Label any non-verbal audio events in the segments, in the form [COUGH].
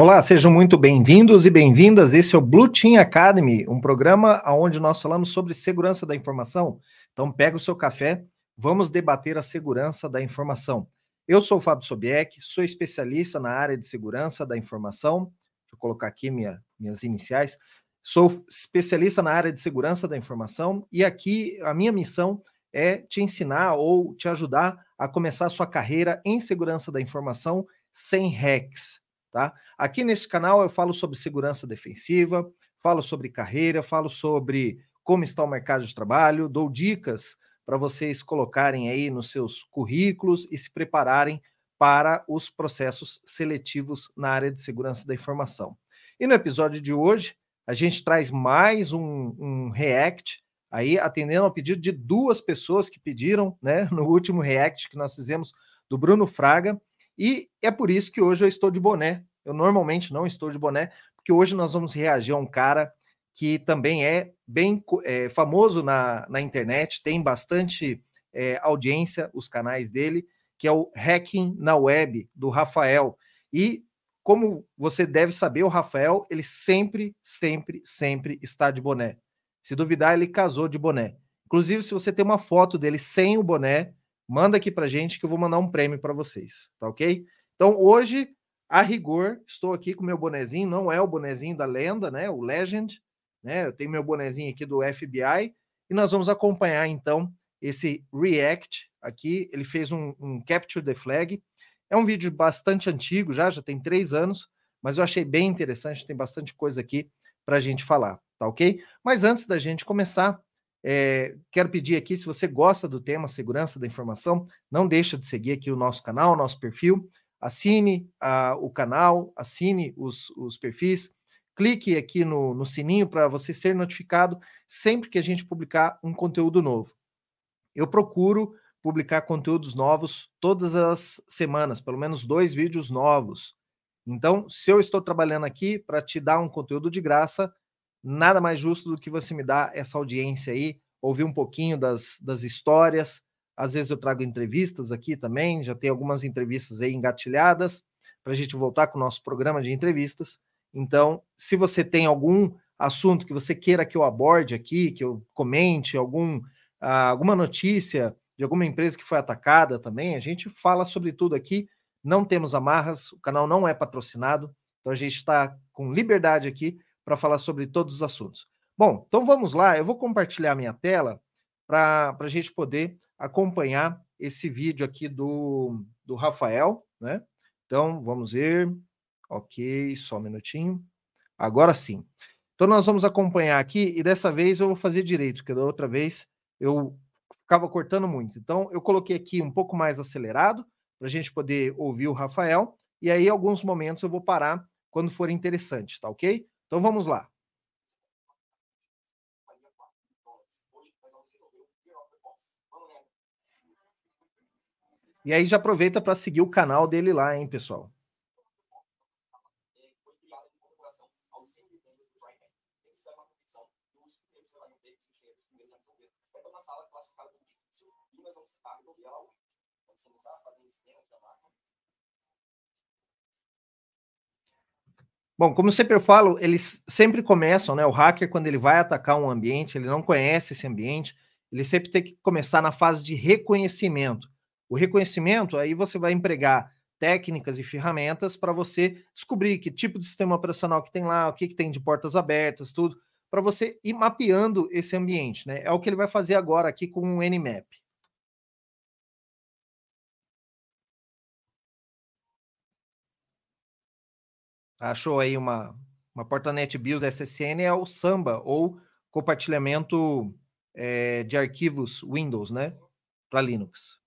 Olá, sejam muito bem-vindos e bem-vindas. Esse é o Blue Team Academy, um programa onde nós falamos sobre segurança da informação. Então, pega o seu café, vamos debater a segurança da informação. Eu sou o Fábio Sobieck, sou especialista na área de segurança da informação. Deixa eu colocar aqui minha, minhas iniciais. Sou especialista na área de segurança da informação e aqui a minha missão é te ensinar ou te ajudar a começar a sua carreira em segurança da informação sem hacks, tá? Aqui nesse canal eu falo sobre segurança defensiva, falo sobre carreira, falo sobre como está o mercado de trabalho, dou dicas para vocês colocarem aí nos seus currículos e se prepararem para os processos seletivos na área de segurança da informação. E no episódio de hoje, a gente traz mais um, um React, aí atendendo ao pedido de duas pessoas que pediram, né, [LAUGHS] no último React que nós fizemos do Bruno Fraga, e é por isso que hoje eu estou de boné. Eu normalmente não estou de boné, porque hoje nós vamos reagir a um cara que também é bem é, famoso na, na internet, tem bastante é, audiência, os canais dele, que é o Hacking na Web, do Rafael. E como você deve saber, o Rafael, ele sempre, sempre, sempre está de boné. Se duvidar, ele casou de boné. Inclusive, se você tem uma foto dele sem o boné, manda aqui para gente que eu vou mandar um prêmio para vocês, tá ok? Então, hoje a rigor, estou aqui com meu bonezinho, não é o bonezinho da lenda, né? O Legend, né? Eu tenho meu bonezinho aqui do FBI e nós vamos acompanhar então esse React aqui. Ele fez um, um Capture the Flag. É um vídeo bastante antigo, já, já tem três anos, mas eu achei bem interessante, tem bastante coisa aqui para a gente falar, tá ok? Mas antes da gente começar, é, quero pedir aqui, se você gosta do tema segurança da informação, não deixa de seguir aqui o nosso canal, o nosso perfil assine a, o canal, assine os, os perfis, clique aqui no, no sininho para você ser notificado sempre que a gente publicar um conteúdo novo. Eu procuro publicar conteúdos novos todas as semanas, pelo menos dois vídeos novos. Então, se eu estou trabalhando aqui para te dar um conteúdo de graça, nada mais justo do que você me dar essa audiência aí, ouvir um pouquinho das, das histórias, às vezes eu trago entrevistas aqui também, já tem algumas entrevistas aí engatilhadas para a gente voltar com o nosso programa de entrevistas. Então, se você tem algum assunto que você queira que eu aborde aqui, que eu comente, algum, ah, alguma notícia de alguma empresa que foi atacada também, a gente fala sobre tudo aqui. Não temos amarras, o canal não é patrocinado, então a gente está com liberdade aqui para falar sobre todos os assuntos. Bom, então vamos lá, eu vou compartilhar minha tela para a gente poder acompanhar esse vídeo aqui do, do Rafael, né? Então, vamos ver. Ok, só um minutinho. Agora sim. Então, nós vamos acompanhar aqui e dessa vez eu vou fazer direito, porque da outra vez eu ficava cortando muito. Então, eu coloquei aqui um pouco mais acelerado para a gente poder ouvir o Rafael. E aí, alguns momentos eu vou parar quando for interessante, tá ok? Então, vamos lá. E aí já aproveita para seguir o canal dele lá, hein, pessoal. Bom, como sempre eu falo, eles sempre começam, né? O hacker, quando ele vai atacar um ambiente, ele não conhece esse ambiente, ele sempre tem que começar na fase de reconhecimento. O reconhecimento, aí você vai empregar técnicas e ferramentas para você descobrir que tipo de sistema operacional que tem lá, o que, que tem de portas abertas, tudo, para você ir mapeando esse ambiente, né? É o que ele vai fazer agora aqui com o Nmap. Achou aí uma, uma porta NetBIOS SSN, é o Samba, ou compartilhamento é, de arquivos Windows, né? Para Linux.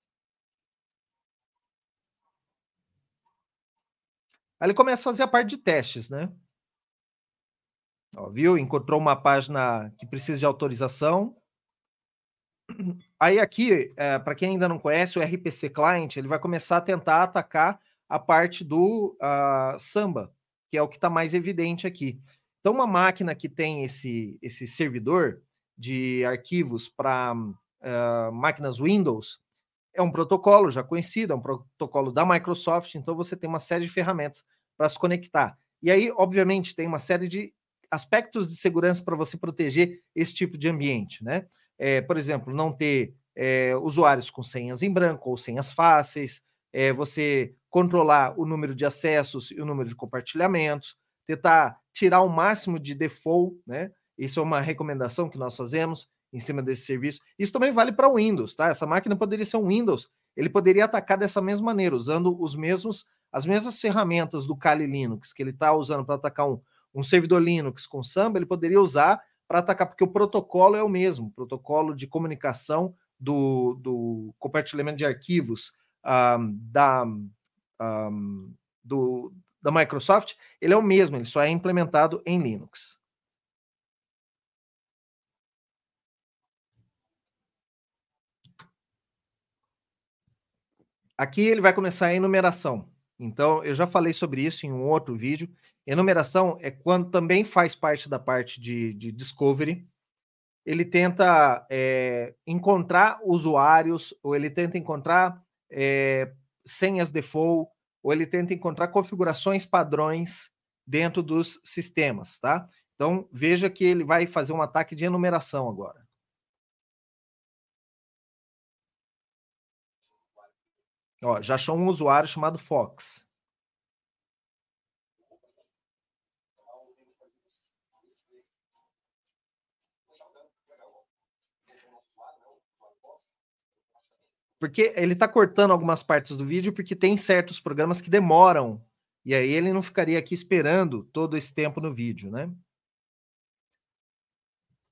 Aí ele começa a fazer a parte de testes, né? Ó, viu? Encontrou uma página que precisa de autorização. Aí aqui, é, para quem ainda não conhece, o RPC Client, ele vai começar a tentar atacar a parte do uh, Samba, que é o que está mais evidente aqui. Então, uma máquina que tem esse, esse servidor de arquivos para uh, ah, máquinas Windows, é um protocolo já conhecido, é um protocolo da Microsoft, então você tem uma série de ferramentas para se conectar. E aí, obviamente, tem uma série de aspectos de segurança para você proteger esse tipo de ambiente, né? É, por exemplo, não ter é, usuários com senhas em branco ou senhas fáceis, é, você controlar o número de acessos e o número de compartilhamentos, tentar tirar o máximo de default, né? Isso é uma recomendação que nós fazemos em cima desse serviço. Isso também vale para o Windows, tá? Essa máquina poderia ser um Windows, ele poderia atacar dessa mesma maneira, usando os mesmos as mesmas ferramentas do Kali Linux que ele está usando para atacar um, um servidor Linux com Samba, ele poderia usar para atacar, porque o protocolo é o mesmo, o protocolo de comunicação do, do compartilhamento de arquivos um, da, um, do, da Microsoft, ele é o mesmo, ele só é implementado em Linux. Aqui ele vai começar a enumeração. Então, eu já falei sobre isso em um outro vídeo. Enumeração é quando também faz parte da parte de, de discovery. Ele tenta é, encontrar usuários, ou ele tenta encontrar é, senhas default, ou ele tenta encontrar configurações padrões dentro dos sistemas, tá? Então, veja que ele vai fazer um ataque de enumeração agora. Ó, já achou um usuário chamado Fox. Porque ele está cortando algumas partes do vídeo porque tem certos programas que demoram. E aí ele não ficaria aqui esperando todo esse tempo no vídeo, né?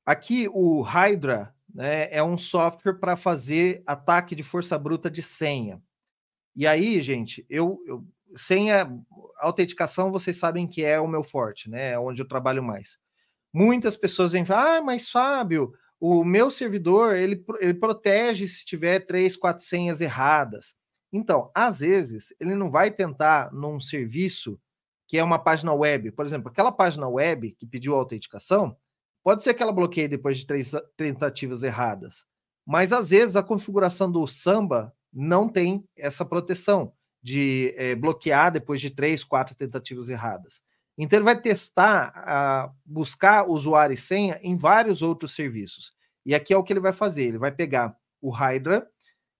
Aqui o Hydra né, é um software para fazer ataque de força bruta de senha. E aí, gente, eu, eu senha autenticação, vocês sabem que é o meu forte, né? É onde eu trabalho mais. Muitas pessoas vêm falar, ah, mas Fábio, o meu servidor ele, ele protege se tiver três, quatro senhas erradas. Então, às vezes, ele não vai tentar num serviço que é uma página web, por exemplo, aquela página web que pediu autenticação, pode ser que ela bloqueie depois de três tentativas erradas, mas às vezes a configuração do Samba não tem essa proteção de é, bloquear depois de três, quatro tentativas erradas. Então ele vai testar, a, buscar usuário e senha em vários outros serviços. E aqui é o que ele vai fazer. Ele vai pegar o Hydra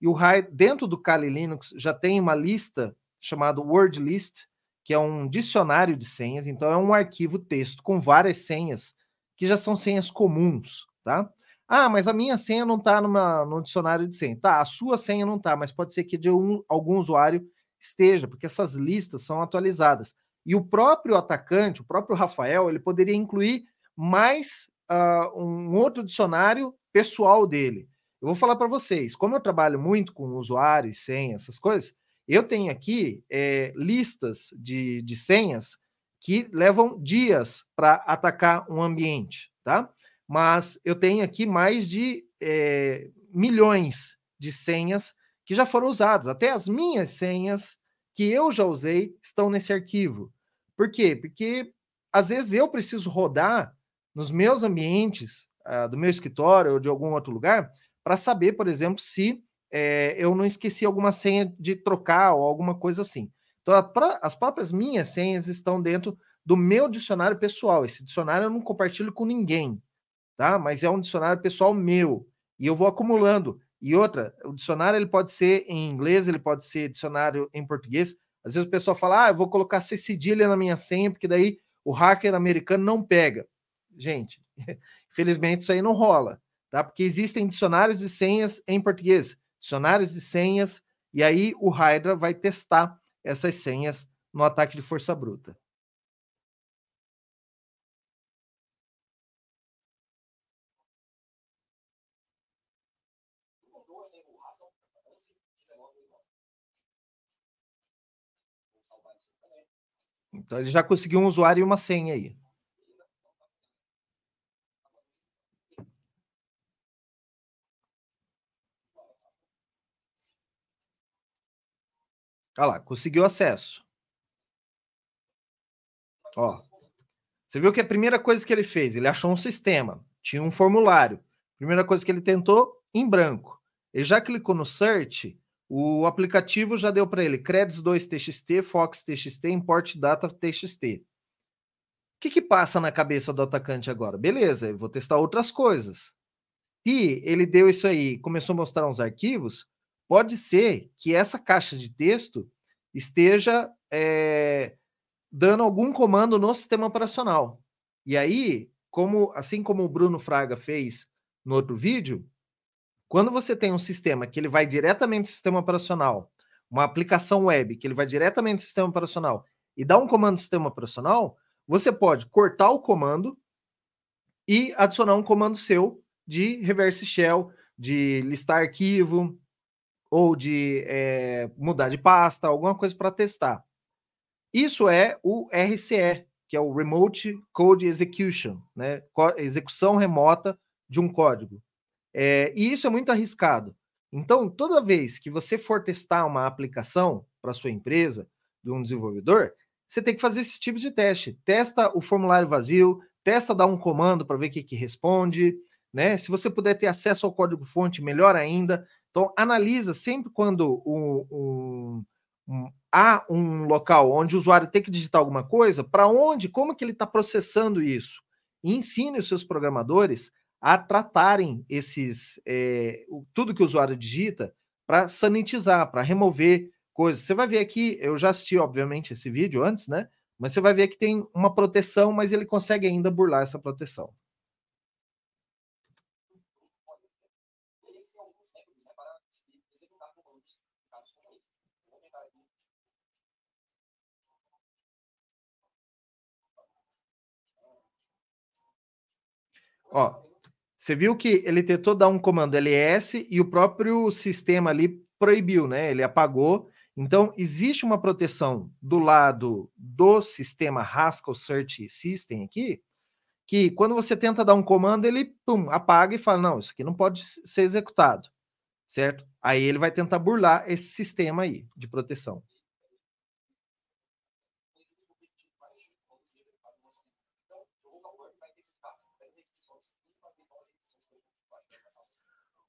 e o Hydra, dentro do Kali Linux já tem uma lista chamada word list, que é um dicionário de senhas. Então é um arquivo texto com várias senhas que já são senhas comuns, tá? Ah, mas a minha senha não está no dicionário de senha. Tá, a sua senha não está, mas pode ser que de um, algum usuário esteja, porque essas listas são atualizadas. E o próprio atacante, o próprio Rafael, ele poderia incluir mais uh, um outro dicionário pessoal dele. Eu vou falar para vocês, como eu trabalho muito com usuários, senhas, essas coisas, eu tenho aqui é, listas de, de senhas que levam dias para atacar um ambiente, tá? Mas eu tenho aqui mais de é, milhões de senhas que já foram usadas. Até as minhas senhas que eu já usei estão nesse arquivo. Por quê? Porque às vezes eu preciso rodar nos meus ambientes, uh, do meu escritório ou de algum outro lugar, para saber, por exemplo, se é, eu não esqueci alguma senha de trocar ou alguma coisa assim. Então, a, as próprias minhas senhas estão dentro do meu dicionário pessoal. Esse dicionário eu não compartilho com ninguém, tá? Mas é um dicionário pessoal meu e eu vou acumulando. E outra, o dicionário ele pode ser em inglês, ele pode ser dicionário em português. Às vezes o pessoal fala, ah, eu vou colocar C cedilha na minha senha, porque daí o hacker americano não pega. Gente, [LAUGHS] infelizmente isso aí não rola, tá? Porque existem dicionários de senhas em português, dicionários de senhas, e aí o Hydra vai testar essas senhas no ataque de força bruta. Então ele já conseguiu um usuário e uma senha aí. Olha lá, conseguiu acesso. Ó, você viu que a primeira coisa que ele fez, ele achou um sistema, tinha um formulário. Primeira coisa que ele tentou, em branco. Ele já clicou no search, o aplicativo já deu para ele Credits 2 TXT, Fox TXT, Import Data TXT. que, que passa na cabeça do atacante agora? Beleza, eu vou testar outras coisas. Se ele deu isso aí começou a mostrar uns arquivos, pode ser que essa caixa de texto esteja é, dando algum comando no sistema operacional. E aí, como assim como o Bruno Fraga fez no outro vídeo, quando você tem um sistema que ele vai diretamente do sistema operacional, uma aplicação web que ele vai diretamente do sistema operacional e dá um comando no sistema operacional, você pode cortar o comando e adicionar um comando seu de reverse shell, de listar arquivo ou de é, mudar de pasta, alguma coisa para testar. Isso é o RCE, que é o Remote Code Execution, né? execução remota de um código. É, e isso é muito arriscado. Então, toda vez que você for testar uma aplicação para sua empresa, de um desenvolvedor, você tem que fazer esse tipo de teste. Testa o formulário vazio, testa dar um comando para ver o que, que responde, né? Se você puder ter acesso ao código-fonte, melhor ainda. Então, analisa sempre quando um, um, um, há um local onde o usuário tem que digitar alguma coisa, para onde, como que ele está processando isso. E ensine os seus programadores a tratarem esses é, tudo que o usuário digita para sanitizar, para remover coisas. Você vai ver aqui, eu já assisti, obviamente, esse vídeo antes, né? Mas você vai ver que tem uma proteção, mas ele consegue ainda burlar essa proteção. Ó, você viu que ele tentou dar um comando ls e o próprio sistema ali proibiu, né? Ele apagou. Então, existe uma proteção do lado do sistema Haskell Search System aqui, que quando você tenta dar um comando, ele pum, apaga e fala: não, isso aqui não pode ser executado, certo? Aí ele vai tentar burlar esse sistema aí de proteção.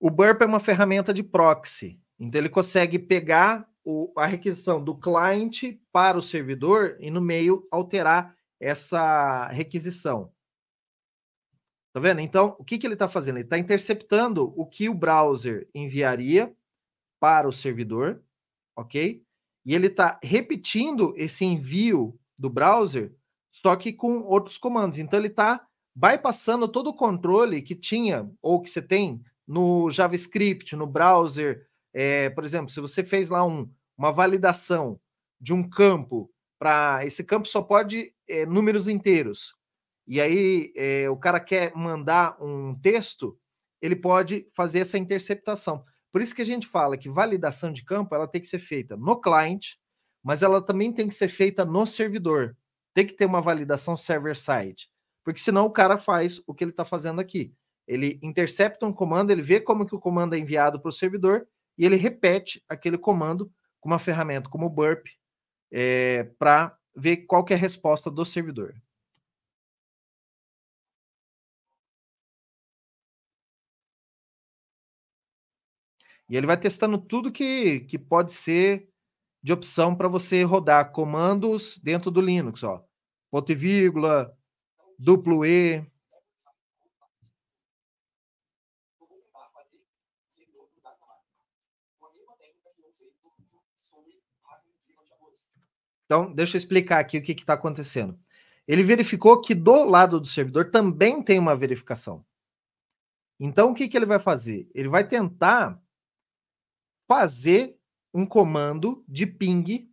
O Burp é uma ferramenta de proxy, então ele consegue pegar o, a requisição do cliente para o servidor e no meio alterar essa requisição. Tá vendo? Então, o que, que ele está fazendo? Ele está interceptando o que o browser enviaria para o servidor, ok? E ele está repetindo esse envio do browser, só que com outros comandos. Então, ele está bypassando todo o controle que tinha, ou que você tem no JavaScript, no browser. É, por exemplo, se você fez lá um, uma validação de um campo para esse campo só pode é, números inteiros. E aí é, o cara quer mandar um texto, ele pode fazer essa interceptação. Por isso que a gente fala que validação de campo ela tem que ser feita no client, mas ela também tem que ser feita no servidor. Tem que ter uma validação server-side, porque senão o cara faz o que ele está fazendo aqui. Ele intercepta um comando, ele vê como que o comando é enviado para o servidor e ele repete aquele comando com uma ferramenta como o Burp é, para ver qual é a resposta do servidor. E ele vai testando tudo que, que pode ser de opção para você rodar comandos dentro do Linux, ó. Ponto e vírgula, duplo E, Então, deixa eu explicar aqui o que está acontecendo. Ele verificou que do lado do servidor também tem uma verificação. Então, o que, que ele vai fazer? Ele vai tentar fazer um comando de ping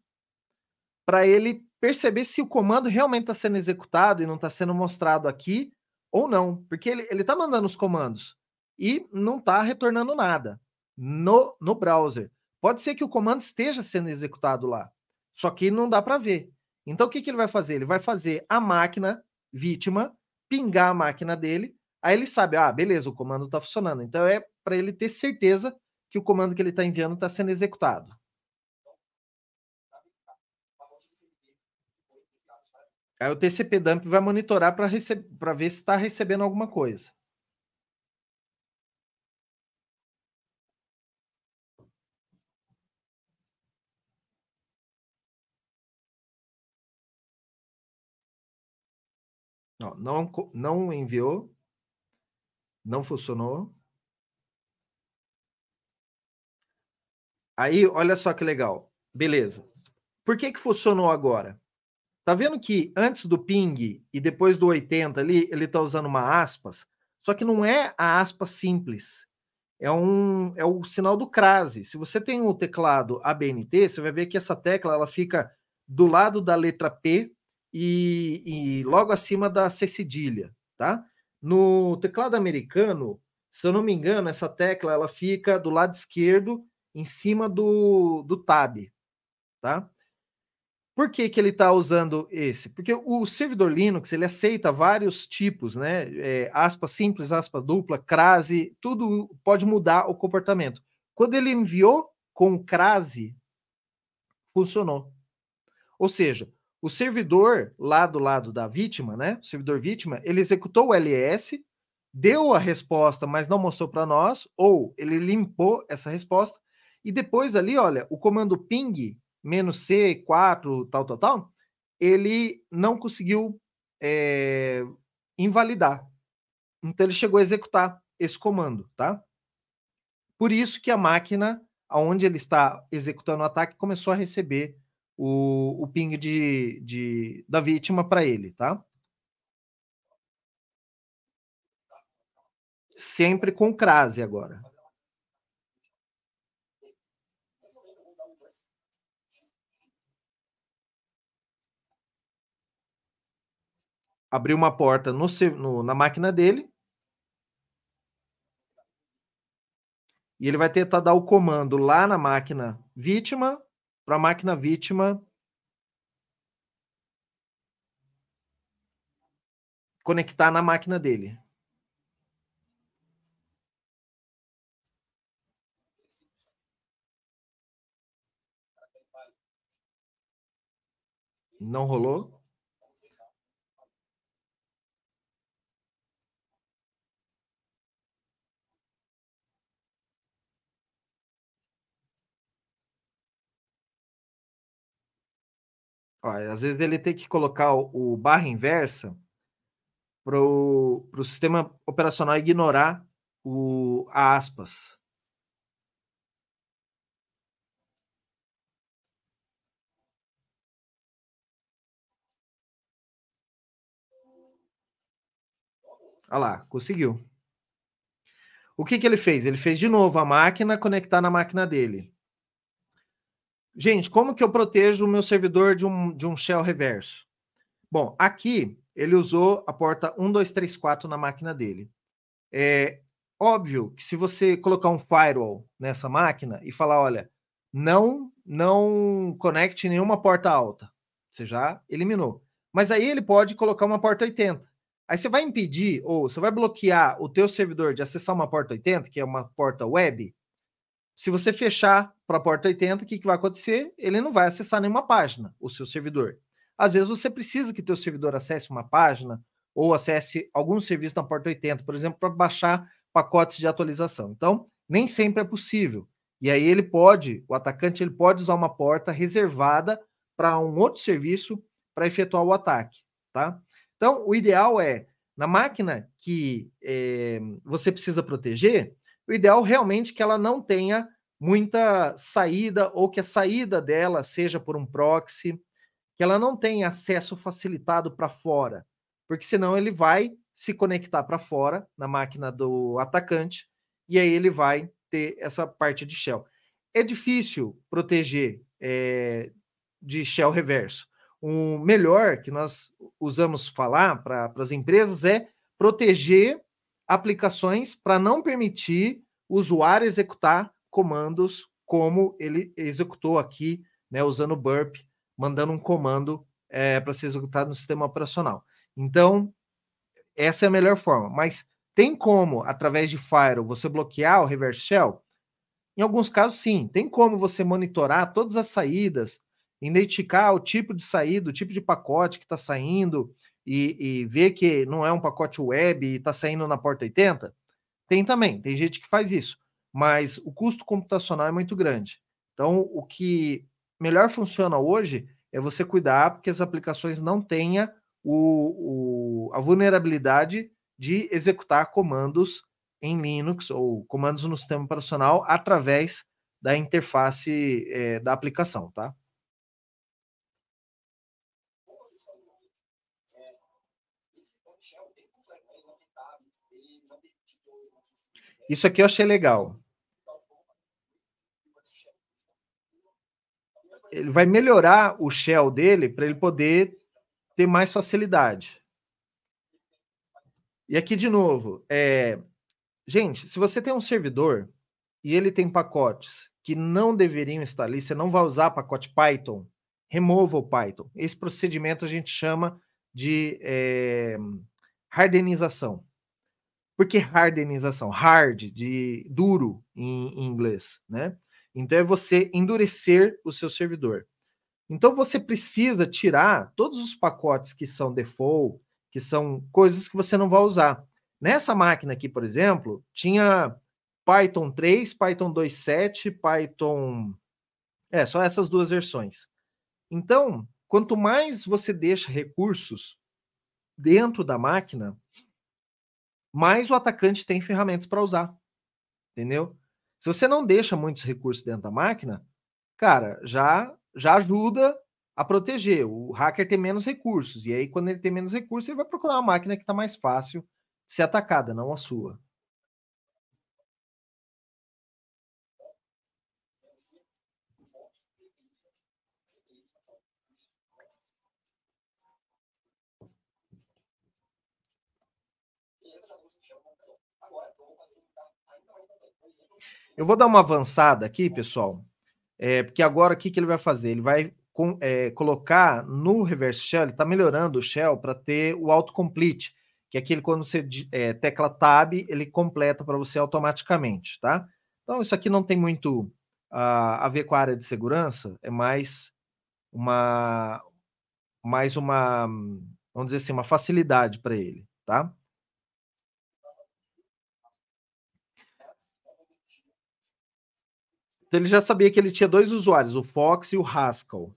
para ele perceber se o comando realmente está sendo executado e não está sendo mostrado aqui ou não. Porque ele está mandando os comandos e não está retornando nada no, no browser. Pode ser que o comando esteja sendo executado lá. Só que não dá para ver. Então o que, que ele vai fazer? Ele vai fazer a máquina vítima pingar a máquina dele, aí ele sabe, ah, beleza, o comando está funcionando. Então é para ele ter certeza que o comando que ele está enviando está sendo executado. Aí o TCP dump vai monitorar para ver se está recebendo alguma coisa. Não, não enviou. Não funcionou. Aí, olha só que legal. Beleza. Por que que funcionou agora? Tá vendo que antes do ping e depois do 80 ali, ele tá usando uma aspas, só que não é a aspa simples. É um é o sinal do crase. Se você tem o teclado ABNT, você vai ver que essa tecla ela fica do lado da letra P e, e logo acima da C cedilha, tá? No teclado americano, se eu não me engano, essa tecla ela fica do lado esquerdo, em cima do, do tab, tá? Por que, que ele está usando esse? Porque o servidor Linux ele aceita vários tipos, né? É, aspa simples, aspa dupla, crase, tudo pode mudar o comportamento. Quando ele enviou com crase, funcionou. Ou seja, o servidor lá do lado da vítima, né? O servidor vítima, ele executou o LS, deu a resposta, mas não mostrou para nós, ou ele limpou essa resposta, e depois ali, olha, o comando ping menos C4, tal, tal, tal, ele não conseguiu é, invalidar. Então ele chegou a executar esse comando, tá? Por isso que a máquina, aonde ele está executando o ataque, começou a receber o, o ping de, de, da vítima para ele, tá? Sempre com crase agora. abrir uma porta no, no, na máquina dele. E ele vai tentar dar o comando lá na máquina vítima, para a máquina vítima conectar na máquina dele. Não rolou? Olha, às vezes ele tem que colocar o, o barra inversa para o sistema operacional ignorar o, a aspas. Olha lá, conseguiu. O que, que ele fez? Ele fez de novo a máquina conectar na máquina dele. Gente, como que eu protejo o meu servidor de um, de um shell reverso? Bom, aqui ele usou a porta 1234 na máquina dele. É óbvio que se você colocar um firewall nessa máquina e falar, olha, não não conecte nenhuma porta alta, você já eliminou. Mas aí ele pode colocar uma porta 80. Aí você vai impedir ou você vai bloquear o teu servidor de acessar uma porta 80, que é uma porta web, se você fechar para a porta 80, o que, que vai acontecer? Ele não vai acessar nenhuma página, o seu servidor. Às vezes você precisa que teu servidor acesse uma página ou acesse algum serviço na porta 80, por exemplo, para baixar pacotes de atualização. Então, nem sempre é possível. E aí ele pode, o atacante ele pode usar uma porta reservada para um outro serviço para efetuar o ataque, tá? Então, o ideal é na máquina que é, você precisa proteger, o ideal realmente é que ela não tenha muita saída ou que a saída dela seja por um proxy, que ela não tenha acesso facilitado para fora, porque senão ele vai se conectar para fora na máquina do atacante e aí ele vai ter essa parte de shell. É difícil proteger é, de shell reverso. O melhor que nós usamos falar para as empresas é proteger aplicações para não permitir o usuário executar comandos como ele executou aqui, né, usando o burp, mandando um comando é, para ser executado no sistema operacional. Então, essa é a melhor forma. Mas tem como, através de Firewall, você bloquear o reverse shell? Em alguns casos, sim. Tem como você monitorar todas as saídas, identificar o tipo de saída, o tipo de pacote que está saindo e, e, ver que não é um pacote web e está saindo na porta 80? Tem também, tem gente que faz isso, mas o custo computacional é muito grande. Então, o que melhor funciona hoje é você cuidar que as aplicações não tenham o, o, a vulnerabilidade de executar comandos em Linux ou comandos no sistema operacional através da interface é, da aplicação, tá? Isso aqui eu achei legal. Ele vai melhorar o shell dele para ele poder ter mais facilidade. E aqui de novo, é... gente, se você tem um servidor e ele tem pacotes que não deveriam estar ali, você não vai usar pacote Python, remova o Python. Esse procedimento a gente chama de é... hardenização. Por que hardenização? Hard, de duro em, em inglês, né? Então é você endurecer o seu servidor. Então você precisa tirar todos os pacotes que são default, que são coisas que você não vai usar. Nessa máquina aqui, por exemplo, tinha Python 3, Python 2.7, Python. É, só essas duas versões. Então, quanto mais você deixa recursos dentro da máquina, mais o atacante tem ferramentas para usar. Entendeu? Se você não deixa muitos recursos dentro da máquina, cara, já já ajuda a proteger. O hacker tem menos recursos. E aí, quando ele tem menos recursos, ele vai procurar uma máquina que está mais fácil de ser atacada, não a sua. Eu vou dar uma avançada aqui, pessoal, é, porque agora o que, que ele vai fazer? Ele vai com, é, colocar no reverse shell, ele está melhorando o shell para ter o autocomplete, que é aquele quando você é, tecla tab, ele completa para você automaticamente, tá? Então, isso aqui não tem muito uh, a ver com a área de segurança, é mais uma, mais uma, vamos dizer assim, uma facilidade para ele, tá? Então ele já sabia que ele tinha dois usuários, o Fox e o Haskell.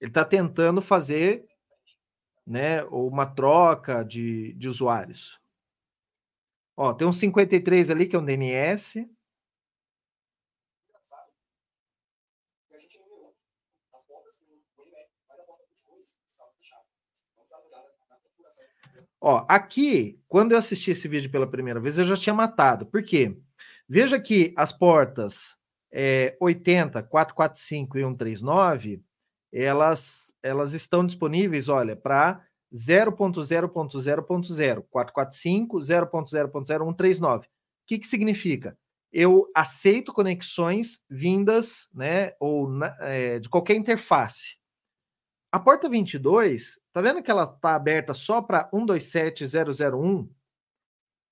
Ele está tentando fazer né, uma troca de, de usuários. Ó, tem um 53 ali que é um DNS. Ó, aqui, quando eu assisti esse vídeo pela primeira vez, eu já tinha matado. Por quê? Veja que as portas é, 80, 445 e 139, elas, elas estão disponíveis, olha, para 0.0.0.0, 445, 0.0.0, 139. O que, que significa? Eu aceito conexões vindas, né, ou na, é, de qualquer interface. A porta 22, tá vendo que ela está aberta só para 127.001?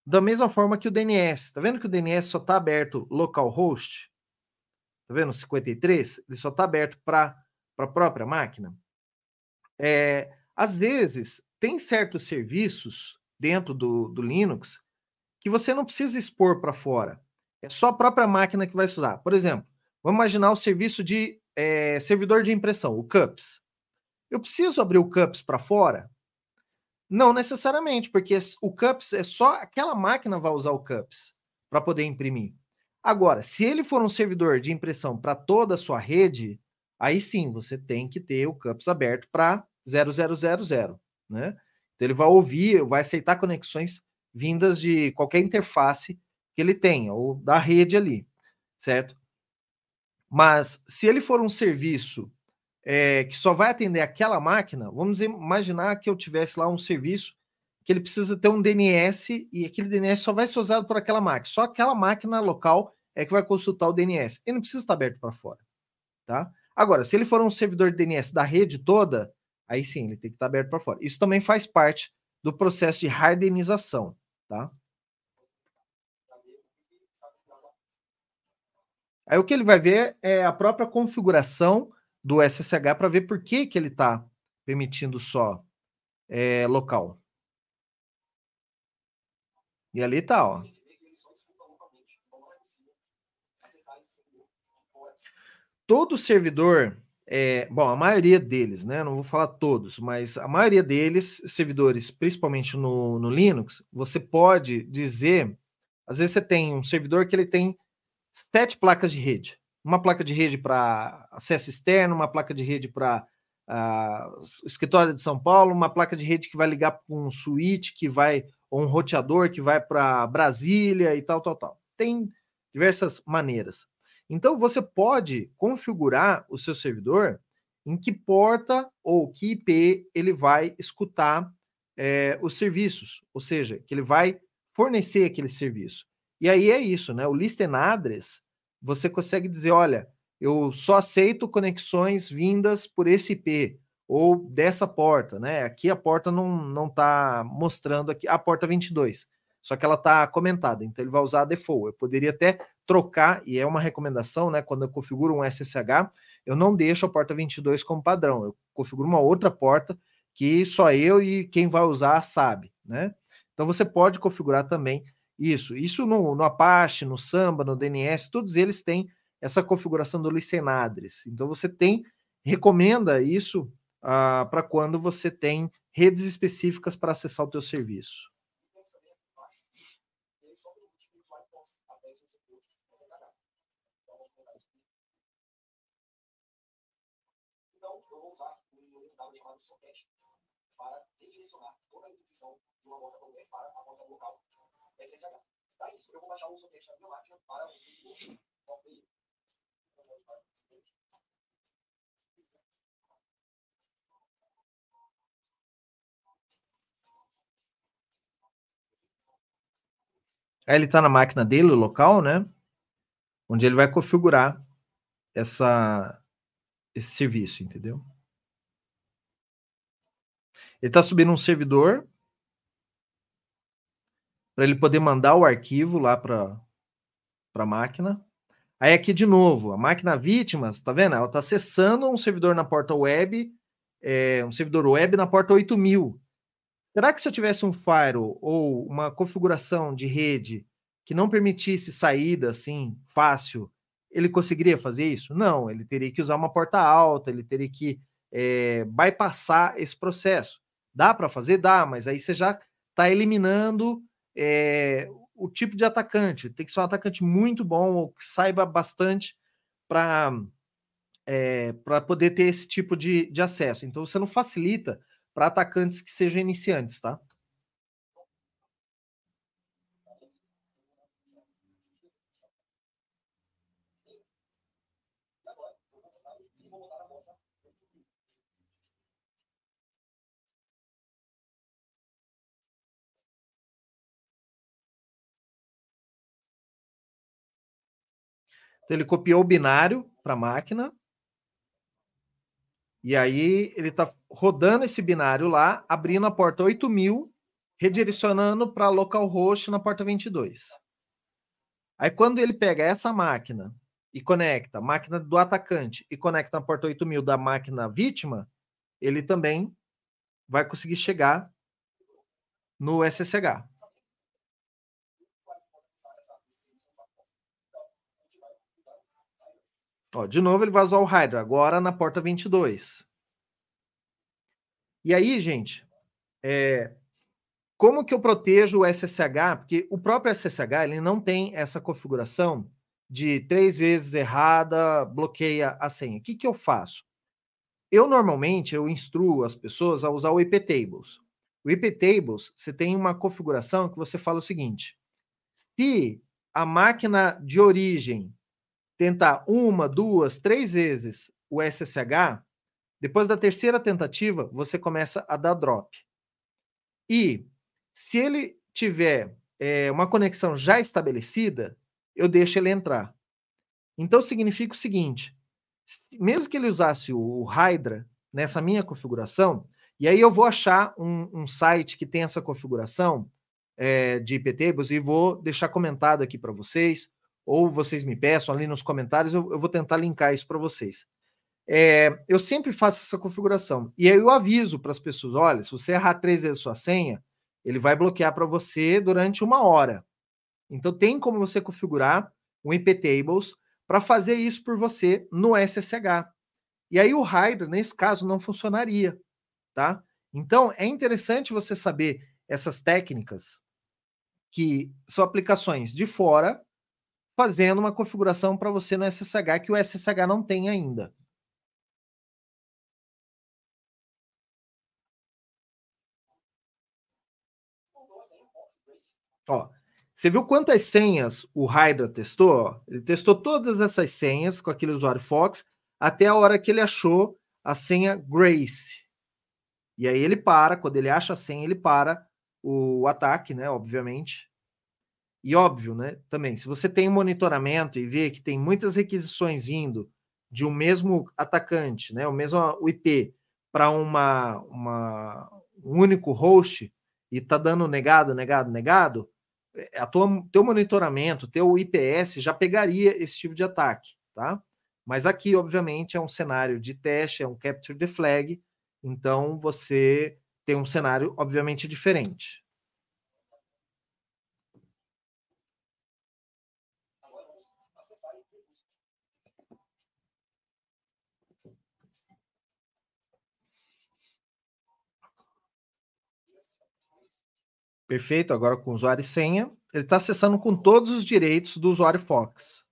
Da mesma forma que o DNS. Tá vendo que o DNS só está aberto localhost? Tá vendo? 53? Ele só está aberto para a própria máquina. É, às vezes, tem certos serviços dentro do, do Linux que você não precisa expor para fora. É só a própria máquina que vai usar. Por exemplo, vamos imaginar o serviço de é, servidor de impressão, o CUPS. Eu preciso abrir o CUPS para fora? Não necessariamente, porque o CUPS é só aquela máquina vai usar o CUPS para poder imprimir. Agora, se ele for um servidor de impressão para toda a sua rede, aí sim você tem que ter o CUPS aberto para 0000, né? Então ele vai ouvir, vai aceitar conexões vindas de qualquer interface que ele tenha ou da rede ali, certo? Mas se ele for um serviço é, que só vai atender aquela máquina, vamos imaginar que eu tivesse lá um serviço que ele precisa ter um DNS e aquele DNS só vai ser usado por aquela máquina. Só aquela máquina local é que vai consultar o DNS. Ele não precisa estar aberto para fora, tá? Agora, se ele for um servidor de DNS da rede toda, aí sim, ele tem que estar aberto para fora. Isso também faz parte do processo de hardenização, tá? Aí o que ele vai ver é a própria configuração do SSH para ver por que, que ele está permitindo só é, local. E ali tá, ó. Todo servidor é, bom, a maioria deles, né? Não vou falar todos, mas a maioria deles, servidores, principalmente no, no Linux, você pode dizer, às vezes você tem um servidor que ele tem sete placas de rede. Uma placa de rede para acesso externo, uma placa de rede para uh, o escritório de São Paulo, uma placa de rede que vai ligar para um switch, que vai, ou um roteador que vai para Brasília e tal, tal, tal. Tem diversas maneiras. Então você pode configurar o seu servidor em que porta ou que IP ele vai escutar é, os serviços, ou seja, que ele vai fornecer aquele serviço. E aí é isso, né? O listen address, você consegue dizer, olha, eu só aceito conexões vindas por esse IP ou dessa porta, né? Aqui a porta não não está mostrando aqui a porta 22, só que ela está comentada, então ele vai usar a default. Eu poderia até trocar, e é uma recomendação, né? Quando eu configuro um SSH, eu não deixo a porta 22 como padrão, eu configuro uma outra porta que só eu e quem vai usar sabe, né? Então você pode configurar também isso. Isso no, no Apache, no Samba, no DNS, todos eles têm essa configuração do licenadres. Então você tem, recomenda isso uh, para quando você tem redes específicas para acessar o teu serviço. para redirecionar toda a intuição de uma porta qualquer para a porta local SSH. Para isso, eu vou baixar o soquete da minha máquina para o porta Aí ele está na máquina dele, local, né? Onde ele vai configurar essa, esse serviço, entendeu? Ele está subindo um servidor para ele poder mandar o arquivo lá para a máquina. Aí aqui de novo, a máquina vítimas, tá vendo? Ela está acessando um servidor na porta web, é, um servidor web na porta 8000. Será que se eu tivesse um firewall ou uma configuração de rede que não permitisse saída assim fácil, ele conseguiria fazer isso? Não, ele teria que usar uma porta alta, ele teria que é, bypassar esse processo. Dá para fazer? Dá, mas aí você já está eliminando é, o tipo de atacante. Tem que ser um atacante muito bom ou que saiba bastante para é, para poder ter esse tipo de, de acesso. Então você não facilita para atacantes que sejam iniciantes, tá? Então ele copiou o binário para a máquina. E aí ele está rodando esse binário lá, abrindo a porta 8000, redirecionando para localhost na porta 22. Aí quando ele pega essa máquina e conecta máquina do atacante e conecta na porta 8000 da máquina vítima, ele também vai conseguir chegar no SSH. Ó, de novo ele usar o Hydra, agora na porta 22. E aí, gente, é, como que eu protejo o SSH? Porque o próprio SSH ele não tem essa configuração de três vezes errada, bloqueia a senha. O que, que eu faço? Eu normalmente eu instruo as pessoas a usar o IP Tables. O IP Tables, você tem uma configuração que você fala o seguinte: se a máquina de origem tentar uma, duas, três vezes o SSH, depois da terceira tentativa, você começa a dar drop. E se ele tiver é, uma conexão já estabelecida, eu deixo ele entrar. Então significa o seguinte: mesmo que ele usasse o Hydra nessa minha configuração, e aí eu vou achar um, um site que tem essa configuração é, de IPTables e vou deixar comentado aqui para vocês ou vocês me peçam ali nos comentários, eu, eu vou tentar linkar isso para vocês. É, eu sempre faço essa configuração. E aí eu aviso para as pessoas: olha, se você errar três vezes sua senha, ele vai bloquear para você durante uma hora. Então tem como você configurar um IP tables para fazer isso por você no SSH. E aí o Hydra, nesse caso, não funcionaria, tá? Então, é interessante você saber essas técnicas que são aplicações de fora fazendo uma configuração para você no SSH que o SSH não tem ainda. Ó, você viu quantas senhas o Hydra testou? Ele testou todas essas senhas com aquele usuário Fox até a hora que ele achou a senha Grace. E aí ele para, quando ele acha a senha, ele para o ataque, né? Obviamente. E óbvio, né? Também, se você tem um monitoramento e vê que tem muitas requisições vindo de um mesmo atacante, né? O mesmo IP para uma, uma um único host e está dando negado, negado, negado, é, a tua, teu monitoramento, teu IPS já pegaria esse tipo de ataque, tá? Mas aqui, obviamente, é um cenário de teste, é um capture the flag, então você tem um cenário, obviamente, diferente. Perfeito, agora com usuário e senha. Ele está acessando com todos os direitos do usuário Fox.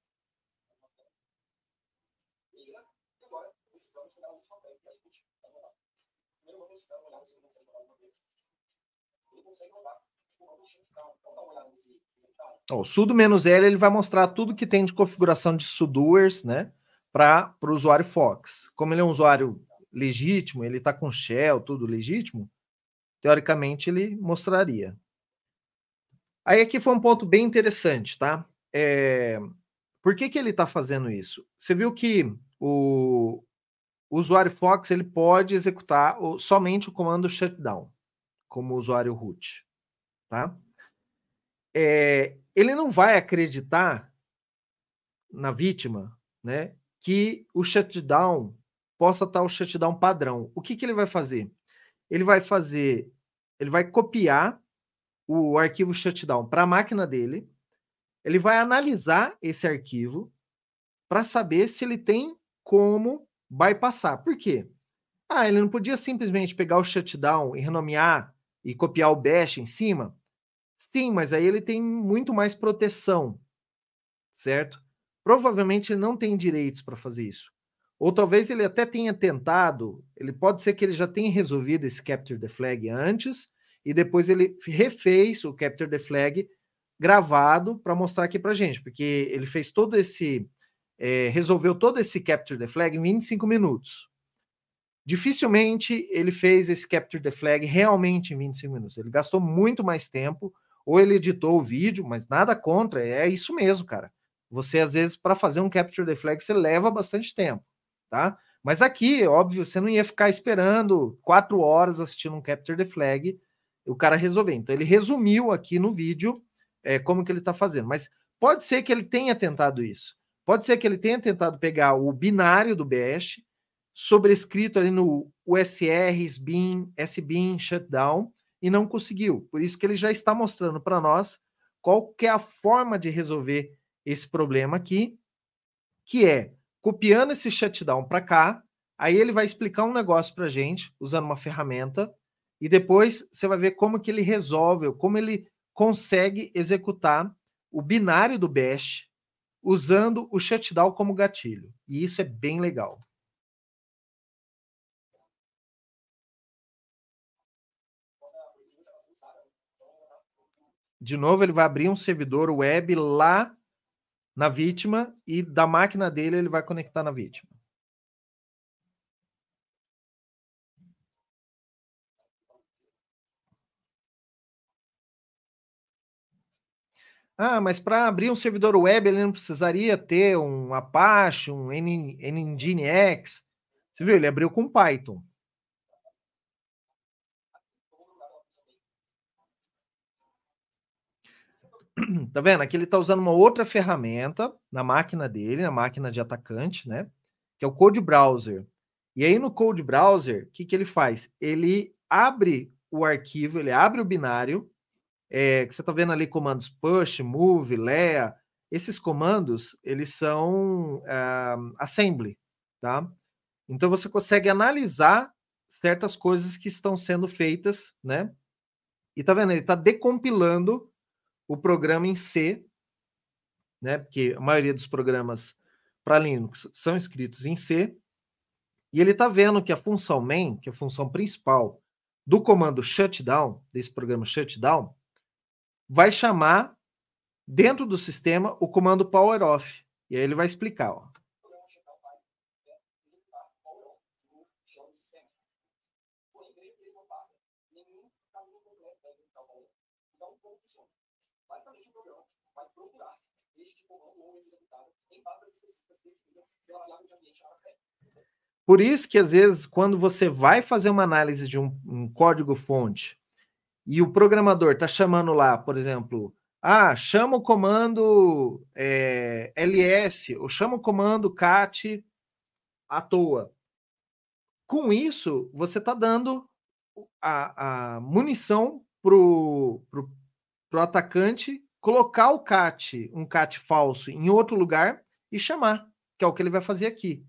O sudo "-l ele vai mostrar tudo que tem de configuração de sudoers, né, para o usuário Fox. Como ele é um usuário legítimo, ele está com shell, tudo legítimo, teoricamente ele mostraria. Aí aqui foi um ponto bem interessante, tá? É... Por que, que ele está fazendo isso? Você viu que o, o usuário Fox ele pode executar o, somente o comando shutdown como usuário root, tá? É, ele não vai acreditar na vítima, né, que o shutdown possa estar o shutdown padrão. O que, que ele vai fazer? Ele vai fazer, ele vai copiar o arquivo shutdown para a máquina dele, ele vai analisar esse arquivo para saber se ele tem como bypassar. Por quê? Ah, ele não podia simplesmente pegar o shutdown e renomear e copiar o bash em cima? Sim, mas aí ele tem muito mais proteção, certo? Provavelmente ele não tem direitos para fazer isso. Ou talvez ele até tenha tentado, ele pode ser que ele já tenha resolvido esse capture the flag antes e depois ele refez o Capture the Flag gravado para mostrar aqui para gente, porque ele fez todo esse, é, resolveu todo esse Capture the Flag em 25 minutos. Dificilmente ele fez esse Capture the Flag realmente em 25 minutos. Ele gastou muito mais tempo, ou ele editou o vídeo, mas nada contra, é isso mesmo, cara. Você, às vezes, para fazer um Capture the Flag, você leva bastante tempo, tá? Mas aqui, óbvio, você não ia ficar esperando quatro horas assistindo um Capture the Flag o cara resolver. Então, ele resumiu aqui no vídeo é, como que ele está fazendo. Mas pode ser que ele tenha tentado isso. Pode ser que ele tenha tentado pegar o binário do Bash, sobrescrito ali no USR, SBIN, SBIN, shutdown, e não conseguiu. Por isso que ele já está mostrando para nós qual que é a forma de resolver esse problema aqui, que é copiando esse shutdown para cá, aí ele vai explicar um negócio para gente, usando uma ferramenta, e depois você vai ver como que ele resolve, como ele consegue executar o binário do Bash usando o shutdown como gatilho. E isso é bem legal. De novo, ele vai abrir um servidor web lá na vítima e da máquina dele ele vai conectar na vítima. Ah, mas para abrir um servidor web ele não precisaria ter um Apache, um Nginx. Você viu? Ele abriu com Python. [CLEARS THROAT] Tá vendo? Aqui ele está usando uma outra ferramenta na máquina dele, na máquina de atacante, né? Que é o Code Browser. E aí no Code Browser, o que, que ele faz? Ele abre o arquivo, ele abre o binário é, que você está vendo ali comandos push, move, lea, esses comandos, eles são uh, assembly, tá? Então você consegue analisar certas coisas que estão sendo feitas, né? E tá vendo? Ele está decompilando o programa em C, né? Porque a maioria dos programas para Linux são escritos em C. E ele está vendo que a função main, que é a função principal do comando shutdown, desse programa shutdown, vai chamar dentro do sistema o comando power off. E aí ele vai explicar, ó. Por isso que, às vezes, quando você vai fazer uma análise de um, um código-fonte e o programador está chamando lá, por exemplo, ah, chama o comando é, ls ou chama o comando cat à toa. Com isso, você está dando a, a munição para o atacante colocar o cat, um cat falso, em outro lugar e chamar, que é o que ele vai fazer aqui.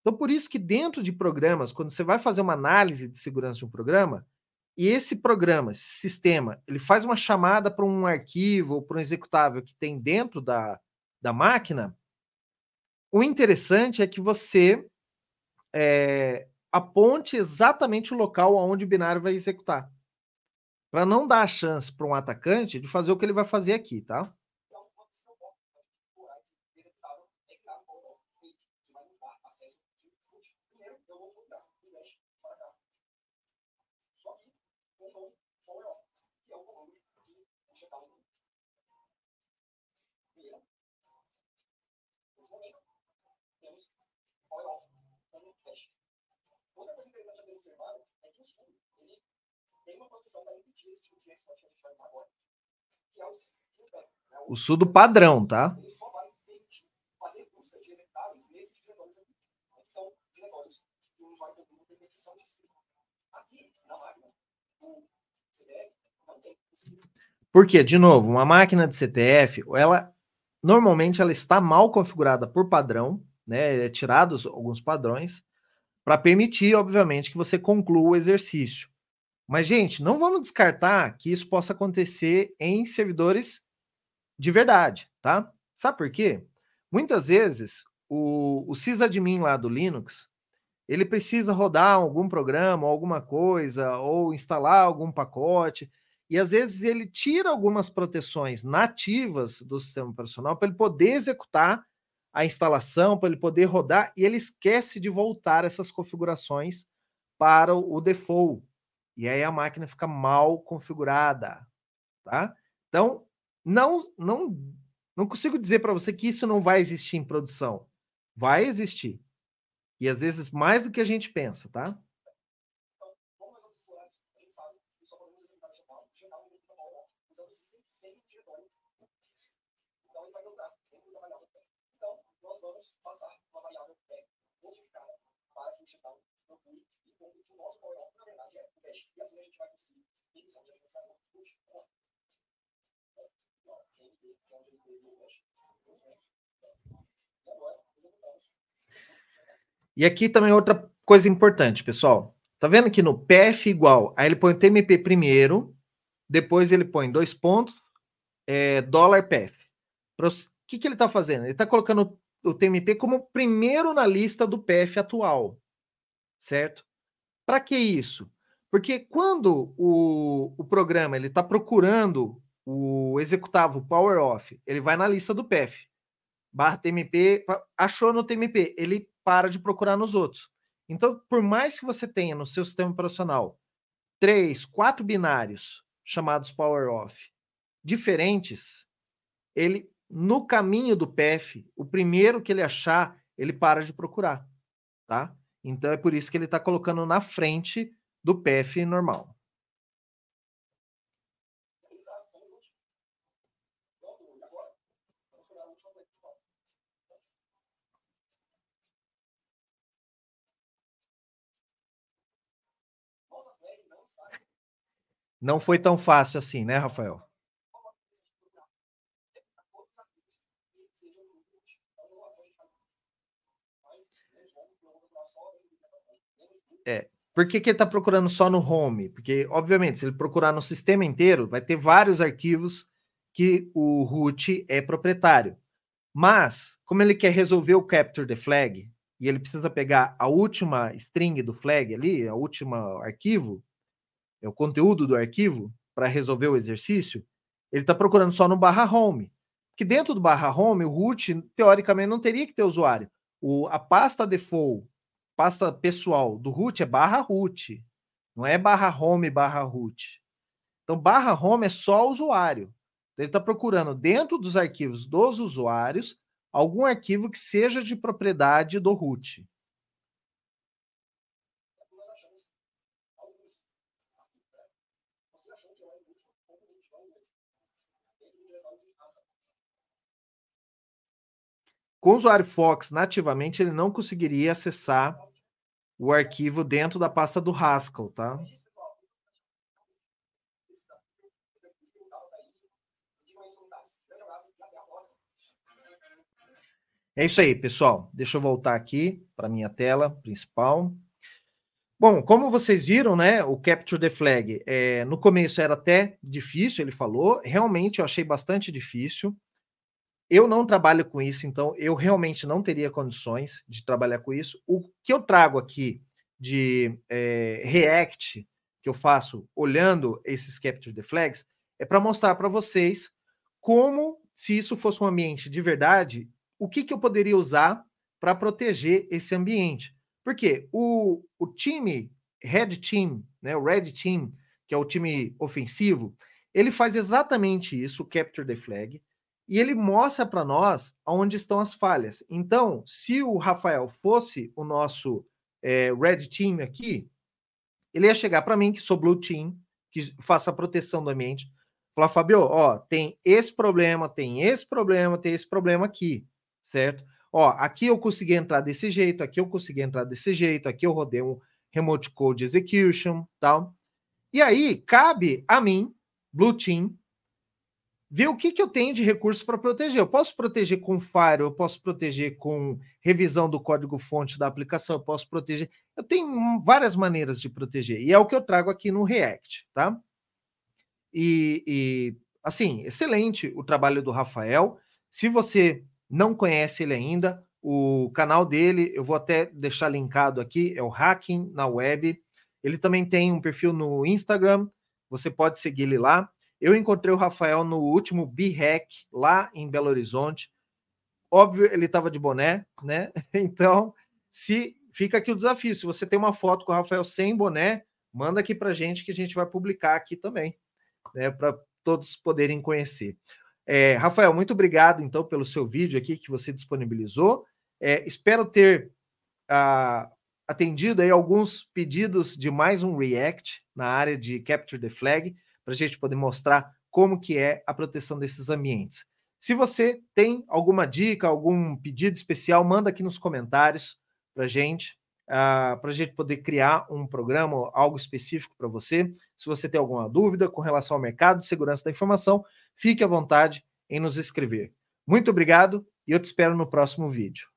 Então, por isso que dentro de programas, quando você vai fazer uma análise de segurança de um programa, e esse programa, esse sistema, ele faz uma chamada para um arquivo ou para um executável que tem dentro da, da máquina. O interessante é que você é, aponte exatamente o local onde o binário vai executar. Para não dar a chance para um atacante de fazer o que ele vai fazer aqui, tá? Observaram é que o sul ele tem uma posição para impedir esse tipo de exploit que a gente vai usar agora, que é o feedback. Né? O, o sudo padrão, tá? Ele só vai permitir fazer busca de executáveis nesses diretórios aqui, né, que são diretórios que o usuário tem uma repetição de escrita. Aqui, na máquina, o CTF não tem Por quê? De novo, uma máquina de CTF, ela normalmente ela está mal configurada por padrão, né? É tirados alguns padrões para permitir, obviamente, que você conclua o exercício. Mas, gente, não vamos descartar que isso possa acontecer em servidores de verdade, tá? Sabe por quê? Muitas vezes o, o sysadmin lá do Linux ele precisa rodar algum programa, alguma coisa, ou instalar algum pacote, e às vezes ele tira algumas proteções nativas do sistema operacional para ele poder executar a instalação para ele poder rodar e ele esquece de voltar essas configurações para o default. E aí a máquina fica mal configurada, tá? Então, não não não consigo dizer para você que isso não vai existir em produção. Vai existir. E às vezes mais do que a gente pensa, tá? Vamos passar uma variável p modificada para que o shutdown procure e que o nosso na verdade, é o. E assim a gente vai conseguir de push. E aqui também outra coisa importante, pessoal. Tá vendo que no PF igual, aí ele põe o TMP primeiro, depois ele põe dois pontos, é, dólar PF. O que, que ele está fazendo? Ele está colocando o TMP como primeiro na lista do PF atual, certo? Para que isso? Porque quando o, o programa ele está procurando o executável power off, ele vai na lista do PF, barra TMP, achou no TMP, ele para de procurar nos outros. Então, por mais que você tenha no seu sistema operacional três, quatro binários chamados power off diferentes, ele no caminho do PF, o primeiro que ele achar, ele para de procurar, tá? Então é por isso que ele está colocando na frente do PF normal. Não foi tão fácil assim, né, Rafael? É. Por que, que ele está procurando só no home? Porque, obviamente, se ele procurar no sistema inteiro, vai ter vários arquivos que o root é proprietário. Mas, como ele quer resolver o capture the flag, e ele precisa pegar a última string do flag ali, a última arquivo, é o conteúdo do arquivo, para resolver o exercício, ele está procurando só no barra home. Que dentro do barra home, o root, teoricamente, não teria que ter usuário. O, a pasta default, pasta pessoal do root é barra root, não é barra home barra root. Então, barra home é só usuário. Ele está procurando dentro dos arquivos dos usuários algum arquivo que seja de propriedade do root. Com o usuário Fox nativamente, ele não conseguiria acessar o arquivo dentro da pasta do Haskell, tá? É isso aí, pessoal. Deixa eu voltar aqui para minha tela principal. Bom, como vocês viram, né, o Capture the Flag, é, no começo era até difícil, ele falou, realmente eu achei bastante difícil. Eu não trabalho com isso, então eu realmente não teria condições de trabalhar com isso. O que eu trago aqui de é, React, que eu faço olhando esses Capture the Flags, é para mostrar para vocês como, se isso fosse um ambiente de verdade, o que, que eu poderia usar para proteger esse ambiente. Porque o, o time, Red Team, né, o Red Team, que é o time ofensivo, ele faz exatamente isso, o Capture the Flag, e ele mostra para nós onde estão as falhas. Então, se o Rafael fosse o nosso é, Red Team aqui, ele ia chegar para mim, que sou Blue Team, que faça a proteção do ambiente, falar, Fabio, ó, tem esse problema, tem esse problema, tem esse problema aqui certo? Ó, aqui eu consegui entrar desse jeito, aqui eu consegui entrar desse jeito, aqui eu rodei um remote code execution, tal. E aí cabe a mim, Blue Team, ver o que, que eu tenho de recursos para proteger. Eu posso proteger com Fire, eu posso proteger com revisão do código-fonte da aplicação, eu posso proteger. Eu tenho várias maneiras de proteger, e é o que eu trago aqui no React, tá? E, e assim, excelente o trabalho do Rafael. Se você não conhece ele ainda, o canal dele, eu vou até deixar linkado aqui, é o Hacking na Web. Ele também tem um perfil no Instagram, você pode seguir ele lá. Eu encontrei o Rafael no último B-Hack, lá em Belo Horizonte. Óbvio, ele estava de boné, né? [LAUGHS] Então, se fica aqui o desafio, se você tem uma foto com o Rafael sem boné, manda aqui para gente que a gente vai publicar aqui também, né? Para todos poderem conhecer. É, Rafael, muito obrigado então pelo seu vídeo aqui que você disponibilizou. É, espero ter ah, atendido aí alguns pedidos de mais um React na área de Capture the Flag para a gente poder mostrar como que é a proteção desses ambientes. Se você tem alguma dica, algum pedido especial, manda aqui nos comentários para gente, uh, para a gente poder criar um programa, algo específico para você. Se você tem alguma dúvida com relação ao mercado de segurança da informação, fique à vontade em nos escrever. Muito obrigado e eu te espero no próximo vídeo.